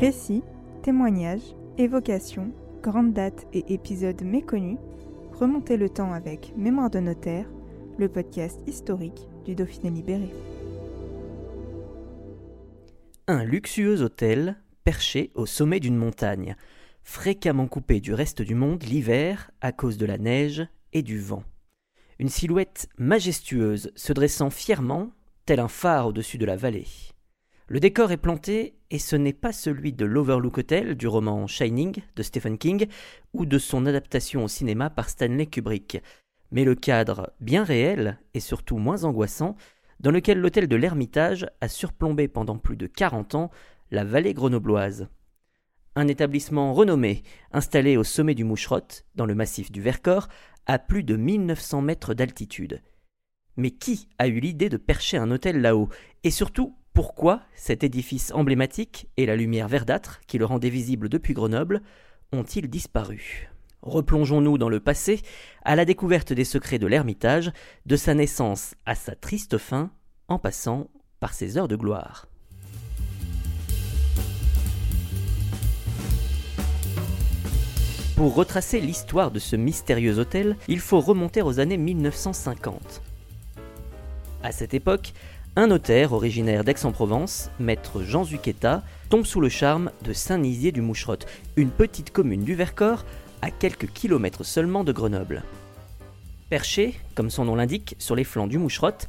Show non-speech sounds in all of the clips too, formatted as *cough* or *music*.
Récits, témoignages, évocations, grandes dates et épisodes méconnus, remontez le temps avec Mémoire de notaire, le podcast historique du Dauphiné libéré. Un luxueux hôtel perché au sommet d'une montagne, fréquemment coupé du reste du monde l'hiver à cause de la neige et du vent. Une silhouette majestueuse se dressant fièrement, tel un phare au-dessus de la vallée. Le décor est planté et ce n'est pas celui de l'Overlook Hotel du roman Shining de Stephen King ou de son adaptation au cinéma par Stanley Kubrick, mais le cadre bien réel et surtout moins angoissant dans lequel l'hôtel de l'Ermitage a surplombé pendant plus de 40 ans la vallée grenobloise. Un établissement renommé, installé au sommet du Moucherotte, dans le massif du Vercors, à plus de 1900 mètres d'altitude. Mais qui a eu l'idée de percher un hôtel là-haut? Et surtout, pourquoi cet édifice emblématique et la lumière verdâtre qui le rendait visible depuis Grenoble ont-ils disparu? Replongeons-nous dans le passé, à la découverte des secrets de l'Ermitage, de sa naissance à sa triste fin, en passant par ses heures de gloire. Pour retracer l'histoire de ce mystérieux hôtel, il faut remonter aux années 1950. À cette époque, un notaire originaire d'Aix-en-Provence, maître Jean Zuquetta, tombe sous le charme de Saint-Nizier du Moucherotte, une petite commune du Vercors à quelques kilomètres seulement de Grenoble. Perchée, comme son nom l'indique, sur les flancs du Moucherotte,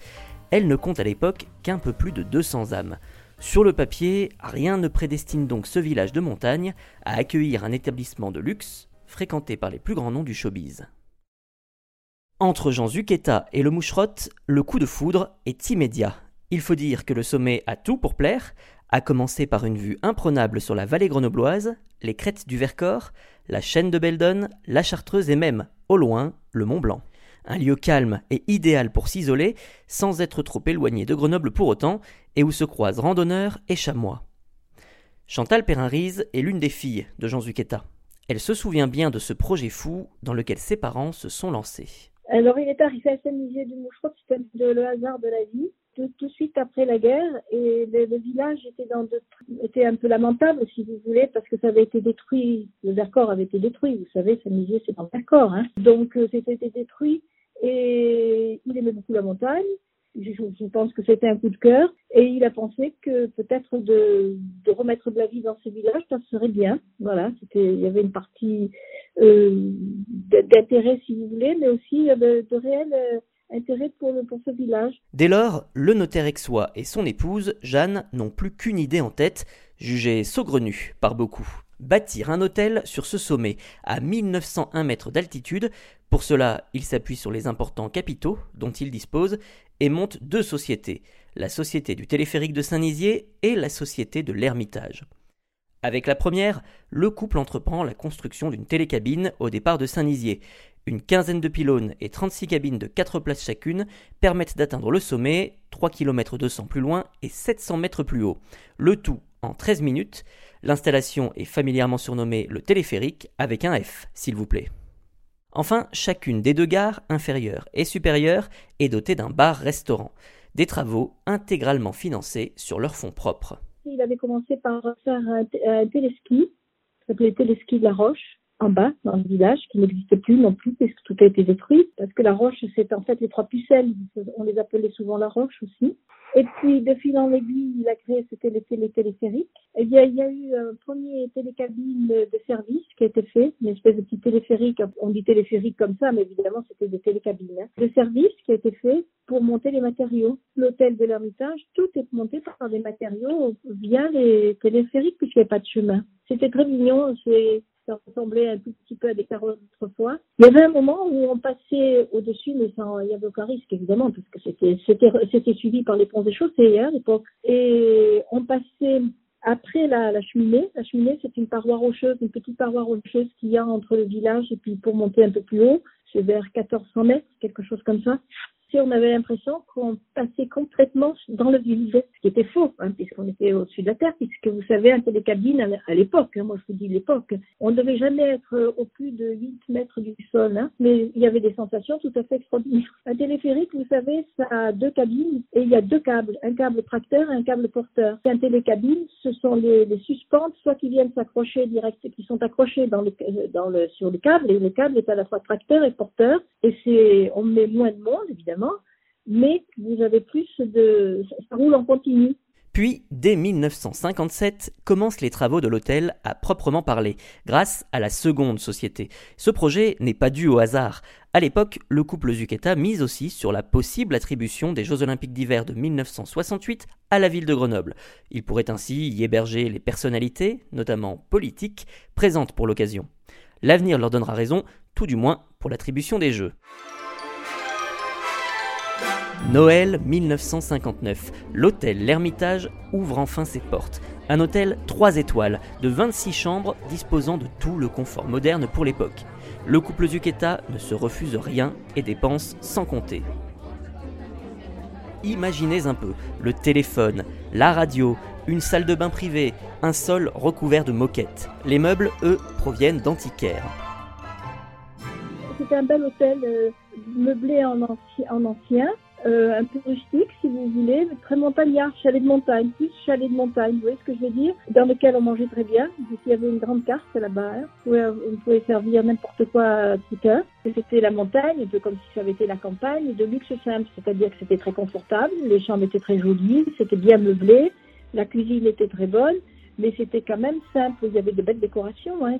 elle ne compte à l'époque qu'un peu plus de 200 âmes. Sur le papier, rien ne prédestine donc ce village de montagne à accueillir un établissement de luxe fréquenté par les plus grands noms du showbiz. Entre Jean Zuquetta et le Moucherotte, le coup de foudre est immédiat. Il faut dire que le sommet a tout pour plaire, à commencer par une vue imprenable sur la vallée grenobloise, les crêtes du Vercors, la chaîne de Beldon, la Chartreuse et même, au loin, le Mont Blanc. Un lieu calme et idéal pour s'isoler, sans être trop éloigné de Grenoble pour autant, et où se croisent randonneurs et chamois. Chantal Perrin-Rise est l'une des filles de Jean Zuquetta. Elle se souvient bien de ce projet fou dans lequel ses parents se sont lancés. Alors il est arrivé à Saint-Nizier du Moucheron, c'était le hasard de la vie tout, de suite après la guerre et le, village était, un peu lamentable, si vous voulez, parce que ça avait été détruit. Le Vercors avait été détruit. Vous savez, Saint-Nizier, c'est dans le Vercors. Hein. Donc, euh, c'était détruit et il aimait beaucoup la montagne. Je, pense que c'était un coup de cœur et il a pensé que peut-être de, remettre de la vie dans ce village, ça serait bien. Voilà, il y avait une partie euh, d'intérêt, si vous voulez, mais aussi euh, de, de réel euh, Dès lors, le notaire aixois et son épouse, Jeanne, n'ont plus qu'une idée en tête, jugée saugrenue par beaucoup. Bâtir un hôtel sur ce sommet, à 1901 mètres d'altitude. Pour cela, il s'appuie sur les importants capitaux dont il dispose et monte deux sociétés, la Société du téléphérique de Saint-Nizier et la Société de l'Ermitage. Avec la première, le couple entreprend la construction d'une télécabine au départ de Saint-Nizier, une quinzaine de pylônes et 36 cabines de 4 places chacune permettent d'atteindre le sommet, 3 km 200 plus loin et 700 mètres plus haut. Le tout en 13 minutes. L'installation est familièrement surnommée le téléphérique avec un F, s'il vous plaît. Enfin, chacune des deux gares, inférieure et supérieure, est dotée d'un bar-restaurant. Des travaux intégralement financés sur leurs fonds propres. Il avait commencé par faire un, téléski, s'appelait Téléski de la Roche, en bas, dans le village, qui n'existe plus non plus, puisque tout a été détruit. Parce que la roche, c'est en fait les trois pucelles. On les appelait souvent la roche aussi. Et puis, de fil en aiguille, il a créé télé les téléphériques. Bien, il y a eu un premier télécabine de service qui a été fait, une espèce de petit téléphérique. On dit téléphérique comme ça, mais évidemment, c'était des télécabines. Hein. De service qui a été fait pour monter les matériaux. L'hôtel de l'Ermitage, tout est monté par des matériaux via les téléphériques, puisqu'il n'y a pas de chemin. C'était très mignon. C'est Ça ressemblait un tout petit peu à des carottes autrefois. Il y avait un moment où on passait au-dessus, mais il y avait aucun risque évidemment, parce que c'était suivi par les ponts et chaussées hein, à l'époque. Et on passait après la, la cheminée. La cheminée, c'est une paroi rocheuse, une petite paroi rocheuse qu'il y a entre le village et puis pour monter un peu plus haut, c'est vers 1400 mètres, quelque chose comme ça on avait l'impression qu'on passait complètement dans le vide, ce qui était faux, hein, puisqu'on était au-dessus de la Terre, puisque vous savez, un télécabine à l'époque, hein, moi je vous dis l'époque, on ne devait jamais être au plus de 8 mètres du sol, hein, mais il y avait des sensations tout à fait extraordinaires. Un téléphérique, vous savez, ça a deux cabines et il y a deux câbles, un câble tracteur et un câble porteur. un télécabine, ce sont les, les suspentes, soit qui viennent s'accrocher direct, qui sont accrochés sur le câble, et le câble est à la fois tracteur et porteur, et c'est, on met moins de monde, évidemment, mais vous avez plus de... ça roule en continu. Puis, dès 1957, commencent les travaux de l'hôtel à proprement parler, grâce à la seconde société. Ce projet n'est pas dû au hasard. À l'époque, le couple Zucchetta mise aussi sur la possible attribution des Jeux Olympiques d'hiver de 1968 à la ville de Grenoble. Il pourrait ainsi y héberger les personnalités, notamment politiques, présentes pour l'occasion. L'avenir leur donnera raison, tout du moins pour l'attribution des Jeux. Noël 1959. L'hôtel L'Ermitage ouvre enfin ses portes. Un hôtel 3 étoiles, de 26 chambres disposant de tout le confort moderne pour l'époque. Le couple Zucchetta ne se refuse rien et dépense sans compter. Imaginez un peu le téléphone, la radio, une salle de bain privée, un sol recouvert de moquettes. Les meubles, eux, proviennent d'antiquaires. C'est un bel hôtel euh, meublé en ancien euh, un peu rustique, si vous voulez, mais très montagnard, chalet de montagne, plus chalet de montagne, vous voyez ce que je veux dire Dans lequel on mangeait très bien. Il y avait une grande carte là-bas. Hein. On, pouvait, servir n'importe quoi à toute heure. C'était la montagne, un peu comme si ça avait été la campagne, de luxe simple, c'est-à-dire que c'était très confortable, les chambres étaient très jolies, c'était bien meublé, la cuisine était très bonne, mais c'était quand même simple. Il y avait de belles décorations. Hein.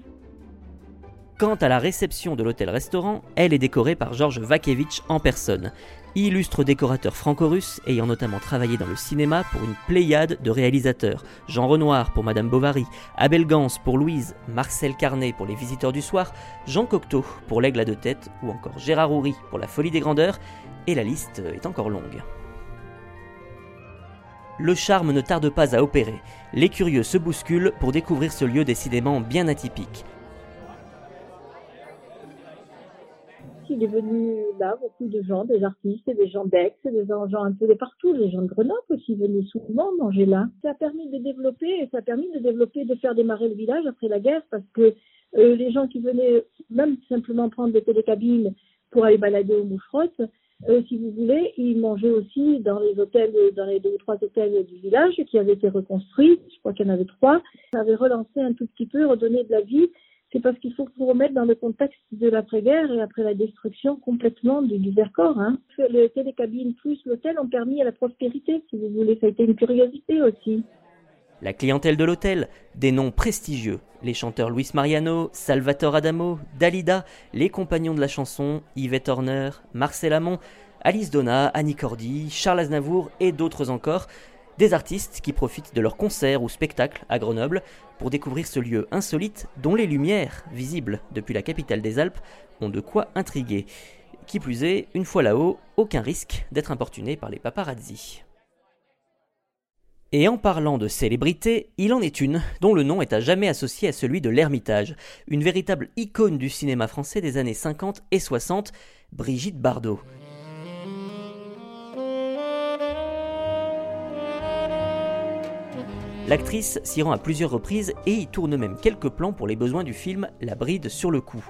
Quant à la réception de l'hôtel-restaurant, elle est décorée par Georges Vakevitch en personne illustre décorateur franco-russe ayant notamment travaillé dans le cinéma pour une pléiade de réalisateurs. Jean Renoir pour Madame Bovary, Abel Gans pour Louise, Marcel Carnet pour Les Visiteurs du Soir, Jean Cocteau pour L'Aigle à deux têtes ou encore Gérard Houry pour La Folie des Grandeurs, et la liste est encore longue. Le charme ne tarde pas à opérer. Les curieux se bousculent pour découvrir ce lieu décidément bien atypique. Il est venu là beaucoup de gens, des artistes, des gens d'Aix, des gens un peu de partout, les gens de Grenoble aussi venaient souvent manger là. Ça a permis de développer, ça a permis de développer, de faire démarrer le village après la guerre parce que euh, les gens qui venaient même simplement prendre des télécabines pour aller balader aux moucherottes, euh, si vous voulez, ils mangeaient aussi dans les hôtels, dans les deux ou trois hôtels du village qui avaient été reconstruits. Je crois qu'il y en avait trois. Ça avait relancé un tout petit peu, redonné de la vie c'est parce qu'il faut vous remettre dans le contexte de l'après-guerre et après la destruction complètement du, du. Hein. Le télécabine plus l'hôtel ont permis à la prospérité, si vous voulez. Ça a été une curiosité aussi. La clientèle de l'hôtel, des noms prestigieux, les chanteurs Luis Mariano, Salvatore Adamo, Dalida, les compagnons de la chanson, Yvette Horner, Marcel Amont, Alice Donna, Annie Cordy, Charles Aznavour et d'autres encore, des artistes qui profitent de leurs concerts ou spectacles à Grenoble pour découvrir ce lieu insolite dont les lumières, visibles depuis la capitale des Alpes, ont de quoi intriguer. Qui plus est, une fois là-haut, aucun risque d'être importuné par les paparazzi. Et en parlant de célébrité, il en est une dont le nom est à jamais associé à celui de l'Ermitage, une véritable icône du cinéma français des années 50 et 60, Brigitte Bardot. L'actrice s'y rend à plusieurs reprises et y tourne même quelques plans pour les besoins du film La bride sur le cou.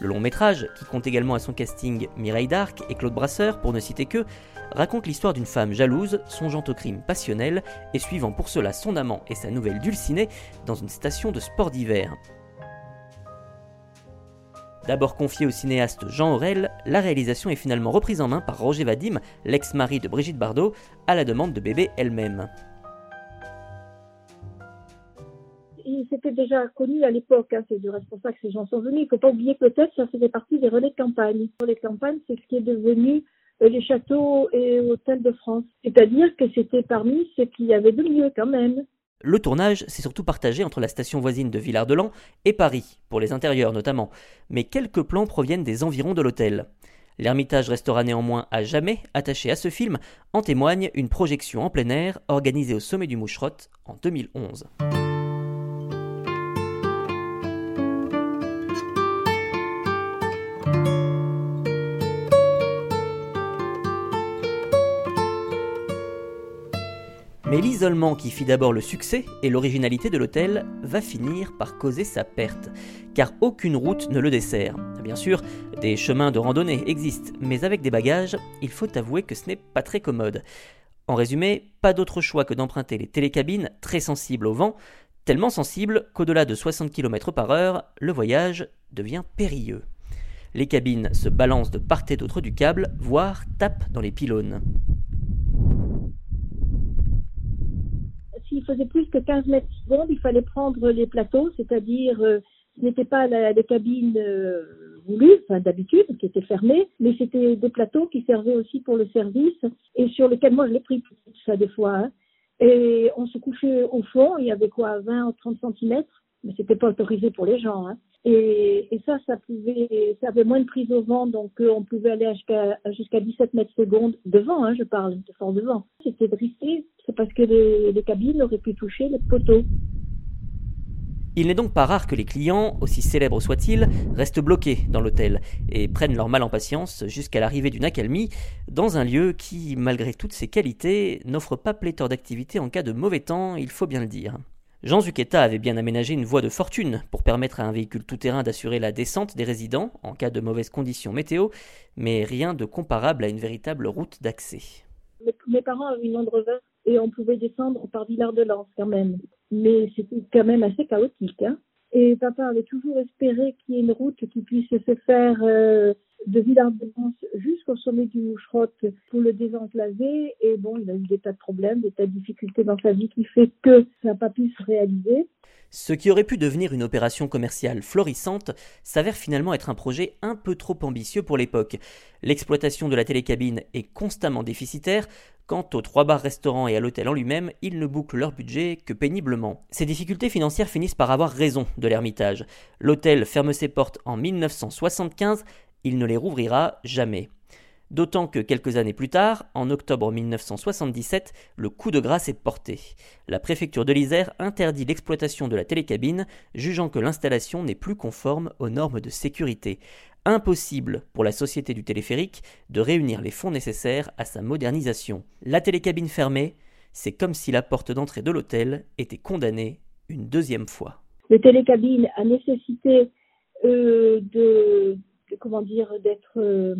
Le long métrage, qui compte également à son casting Mireille Darc et Claude Brasseur pour ne citer que, raconte l'histoire d'une femme jalouse, songeant au crime passionnel et suivant pour cela son amant et sa nouvelle dulcinée dans une station de sport d'hiver. D'abord confiée au cinéaste Jean Aurel, la réalisation est finalement reprise en main par Roger Vadim, l'ex-mari de Brigitte Bardot, à la demande de bébé elle-même. C'était déjà connu à l'époque, hein, c'est du responsable que ces gens sont venus. Il ne faut pas oublier que peut-être ça faisait partie des relais de campagne. Les campagnes, c'est ce qui est devenu euh, les châteaux et hôtels de France. C'est-à-dire que c'était parmi ce qu'il y avait de mieux quand même. Le tournage s'est surtout partagé entre la station voisine de Villard-de-Lans et Paris, pour les intérieurs notamment, mais quelques plans proviennent des environs de l'hôtel. L'Ermitage restera néanmoins à jamais attaché à ce film, en témoigne une projection en plein air organisée au sommet du Moucherotte en 2011. Mais l'isolement qui fit d'abord le succès et l'originalité de l'hôtel va finir par causer sa perte, car aucune route ne le dessert. Bien sûr, des chemins de randonnée existent, mais avec des bagages, il faut avouer que ce n'est pas très commode. En résumé, pas d'autre choix que d'emprunter les télécabines très sensibles au vent, tellement sensibles qu'au-delà de 60 km par heure, le voyage devient périlleux. Les cabines se balancent de part et d'autre du câble, voire tapent dans les pylônes. s'il faisait plus que 15 mètres secondes, il fallait prendre les plateaux, c'est-à-dire euh, ce n'était pas la, les cabines euh, voulues, enfin d'habitude, qui étaient fermées, mais c'était des plateaux qui servaient aussi pour le service et sur lesquels moi je l'ai pris ça des fois. Hein. Et on se couchait au fond, il y avait quoi, 20 ou 30 centimètres, mais c'était pas autorisé pour les gens. Hein. Et, ça, ça pouvait, ça avait moins de prise au vent, donc euh, on pouvait aller jusqu'à jusqu'à 17 mètres secondes devant, hein, je parle, de fort devant. C'était drissé, c'est parce que les, les, cabines auraient pu toucher les poteaux. Il n'est donc pas rare que les clients, aussi célèbres soient-ils, restent bloqués dans l'hôtel et prennent leur mal en patience jusqu'à l'arrivée d'une accalmie dans un lieu qui, malgré toutes ses qualités, n'offre pas pléthore d'activités en cas de mauvais temps, il faut bien le dire. Jean Zucchetta avait bien aménagé une voie de fortune pour permettre à un véhicule tout-terrain d'assurer la descente des résidents en cas de mauvaises conditions météo, mais rien de comparable à une véritable route d'accès. Mes parents avaient une Land et on pouvait descendre par Villard-de-Lans quand même, mais c'était quand même assez chaotique. Hein. Et papa avait toujours espéré qu'il y ait une route qui puisse se faire euh, de Villard-de-Lans jusqu'au sommet du Moucherotte pour le désenclaver. Et bon, il a eu des tas de problèmes, des tas de difficultés dans sa vie qui fait que ça n'a pas pu se réaliser. Ce qui aurait pu devenir une opération commerciale florissante s'avère finalement être un projet un peu trop ambitieux pour l'époque. L'exploitation de la télécabine est constamment déficitaire. Quant aux trois bars-restaurants et à l'hôtel en lui-même, ils ne bouclent leur budget que péniblement. Ces difficultés financières finissent par avoir raison de l'Ermitage. L'hôtel ferme ses portes en 1975 il ne les rouvrira jamais. D'autant que quelques années plus tard, en octobre 1977, le coup de grâce est porté. La préfecture de l'Isère interdit l'exploitation de la télécabine, jugeant que l'installation n'est plus conforme aux normes de sécurité. Impossible pour la société du téléphérique de réunir les fonds nécessaires à sa modernisation. La télécabine fermée, c'est comme si la porte d'entrée de l'hôtel était condamnée une deuxième fois. La télécabine a nécessité euh, de comment dire, d'être euh,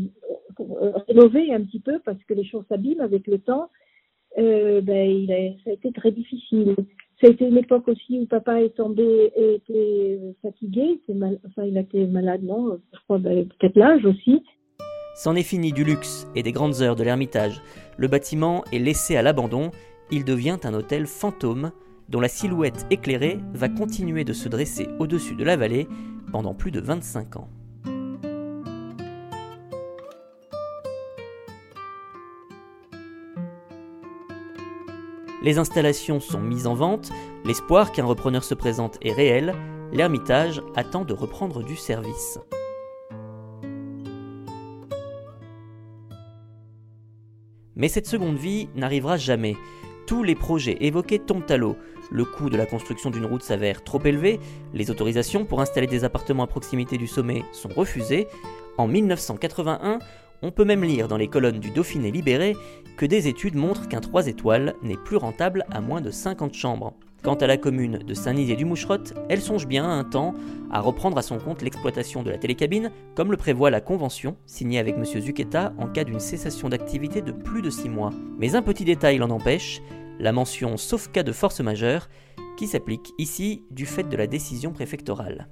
rénové un petit peu parce que les choses s'abîment avec le temps. Euh, ben, ça a été très difficile. Ça a été une époque aussi où papa est tombé et était fatigué, était mal, enfin il a été malade, non Je crois ben, peut-être l'âge aussi. C'en est fini du luxe et des grandes heures de l'Ermitage. Le bâtiment est laissé à l'abandon. Il devient un hôtel fantôme dont la silhouette éclairée va continuer de se dresser au-dessus de la vallée pendant plus de 25 ans. Les installations sont mises en vente, l'espoir qu'un repreneur se présente est réel, l'Ermitage attend de reprendre du service. Mais cette seconde vie n'arrivera jamais. Tous les projets évoqués tombent à l'eau. Le coût de la construction d'une route s'avère trop élevé, les autorisations pour installer des appartements à proximité du sommet sont refusées. En 1981, on peut même lire dans les colonnes du Dauphiné libéré que des études montrent qu'un 3 étoiles n'est plus rentable à moins de 50 chambres. Quant à la commune de Saint-Nizier-du-Moucherotte, elle songe bien un temps à reprendre à son compte l'exploitation de la télécabine, comme le prévoit la convention signée avec M. Zucchetta en cas d'une cessation d'activité de plus de 6 mois. Mais un petit détail l'en empêche, la mention sauf cas de force majeure, qui s'applique ici du fait de la décision préfectorale.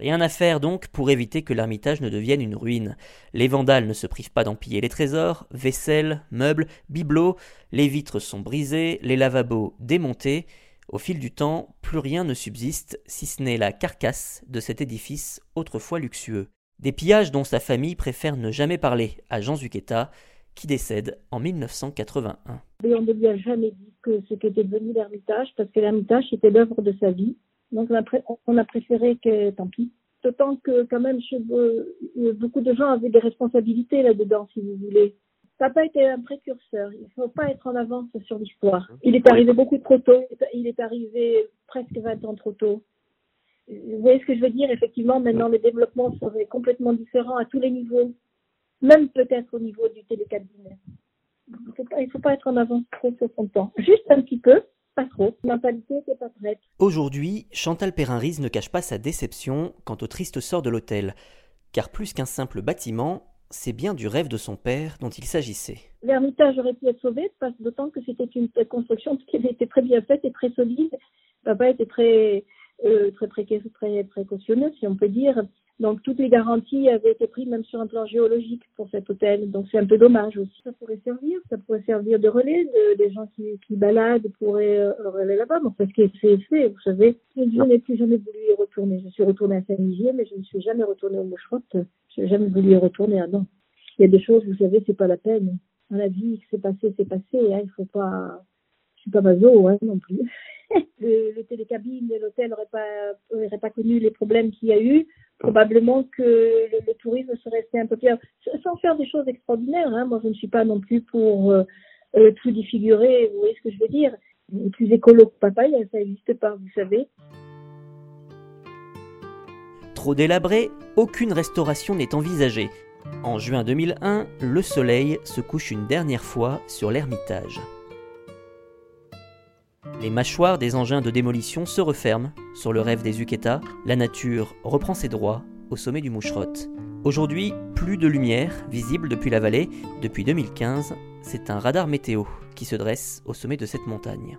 Rien à faire donc pour éviter que l'ermitage ne devienne une ruine. Les vandales ne se privent pas d'en piller les trésors, vaisselle, meubles, bibelots, les vitres sont brisées, les lavabos démontés. Au fil du temps, plus rien ne subsiste si ce n'est la carcasse de cet édifice autrefois luxueux. Des pillages dont sa famille préfère ne jamais parler à Jean Zucchetta, qui décède en 1981. on ne lui a jamais dit ce qu'était devenu l'Ermitage, parce que l'Ermitage était l'œuvre de sa vie. Donc on a, préféré que, tant pis. D'autant que quand même, beaucoup de gens avaient des responsabilités là-dedans, si vous voulez. Papa était un précurseur. Il ne faut pas être en avance sur l'histoire. Il est arrivé beaucoup trop tôt. Il est arrivé presque 20 ans trop tôt. Vous voyez ce que je veux dire? Effectivement, maintenant, le développement serait complètement différent à tous les niveaux, même peut-être au niveau du télécabinet. Il ne faut, pas être en avance trop sur son temps. Juste un petit peu, pas trop. Mentalité n'est pas prête. Aujourd'hui, Chantal perrin ne cache pas sa déception quant au triste sort de l'hôtel. Car plus qu'un simple bâtiment, c'est bien du rêve de son père dont il s'agissait. L'ermitage aurait pu être sauvé, d'autant que c'était une construction qui avait été très bien faite et très solide. Papa était très, euh, très, très précautionneux, si on peut dire. Donc toutes les garanties avaient été prises même sur un plan géologique pour cet hôtel. Donc c'est un peu dommage aussi. Ça pourrait servir, ça pourrait servir de relais. De, des gens qui, qui baladent pourraient euh, aller là-bas. Bon, parce que c'est fait, vous savez. Je n'ai plus jamais voulu y retourner. Je suis retournée à Saint-Migier, mais je ne suis jamais retournée au Moucherotte. Je n'ai jamais voulu y retourner à non. Il y a des choses, vous savez, c'est pas la peine. Dans la vie, c'est passé, c'est passé. Hein. Il faut pas. Je suis pas maso hein, non plus. *laughs* le, le télécabine l'hôtel n'auraient pas, pas connu les problèmes qu'il y a eu, probablement que le, tourisme serait un peu plus... Sans faire des choses extraordinaires, hein. moi je ne suis pas non plus pour euh, euh, tout défigurer, vous voyez ce que je veux dire. Plus écolo que papa, ça n'existe pas, vous savez. Trop délabré, aucune restauration n'est envisagée. En juin 2001, le soleil se couche une dernière fois sur l'Ermitage. Les mâchoires des engins de démolition se referment sur le rêve des Uqueta, la nature reprend ses droits au sommet du Moucherotte. Aujourd'hui, plus de lumière visible depuis la vallée. Depuis 2015, c'est un radar météo qui se dresse au sommet de cette montagne.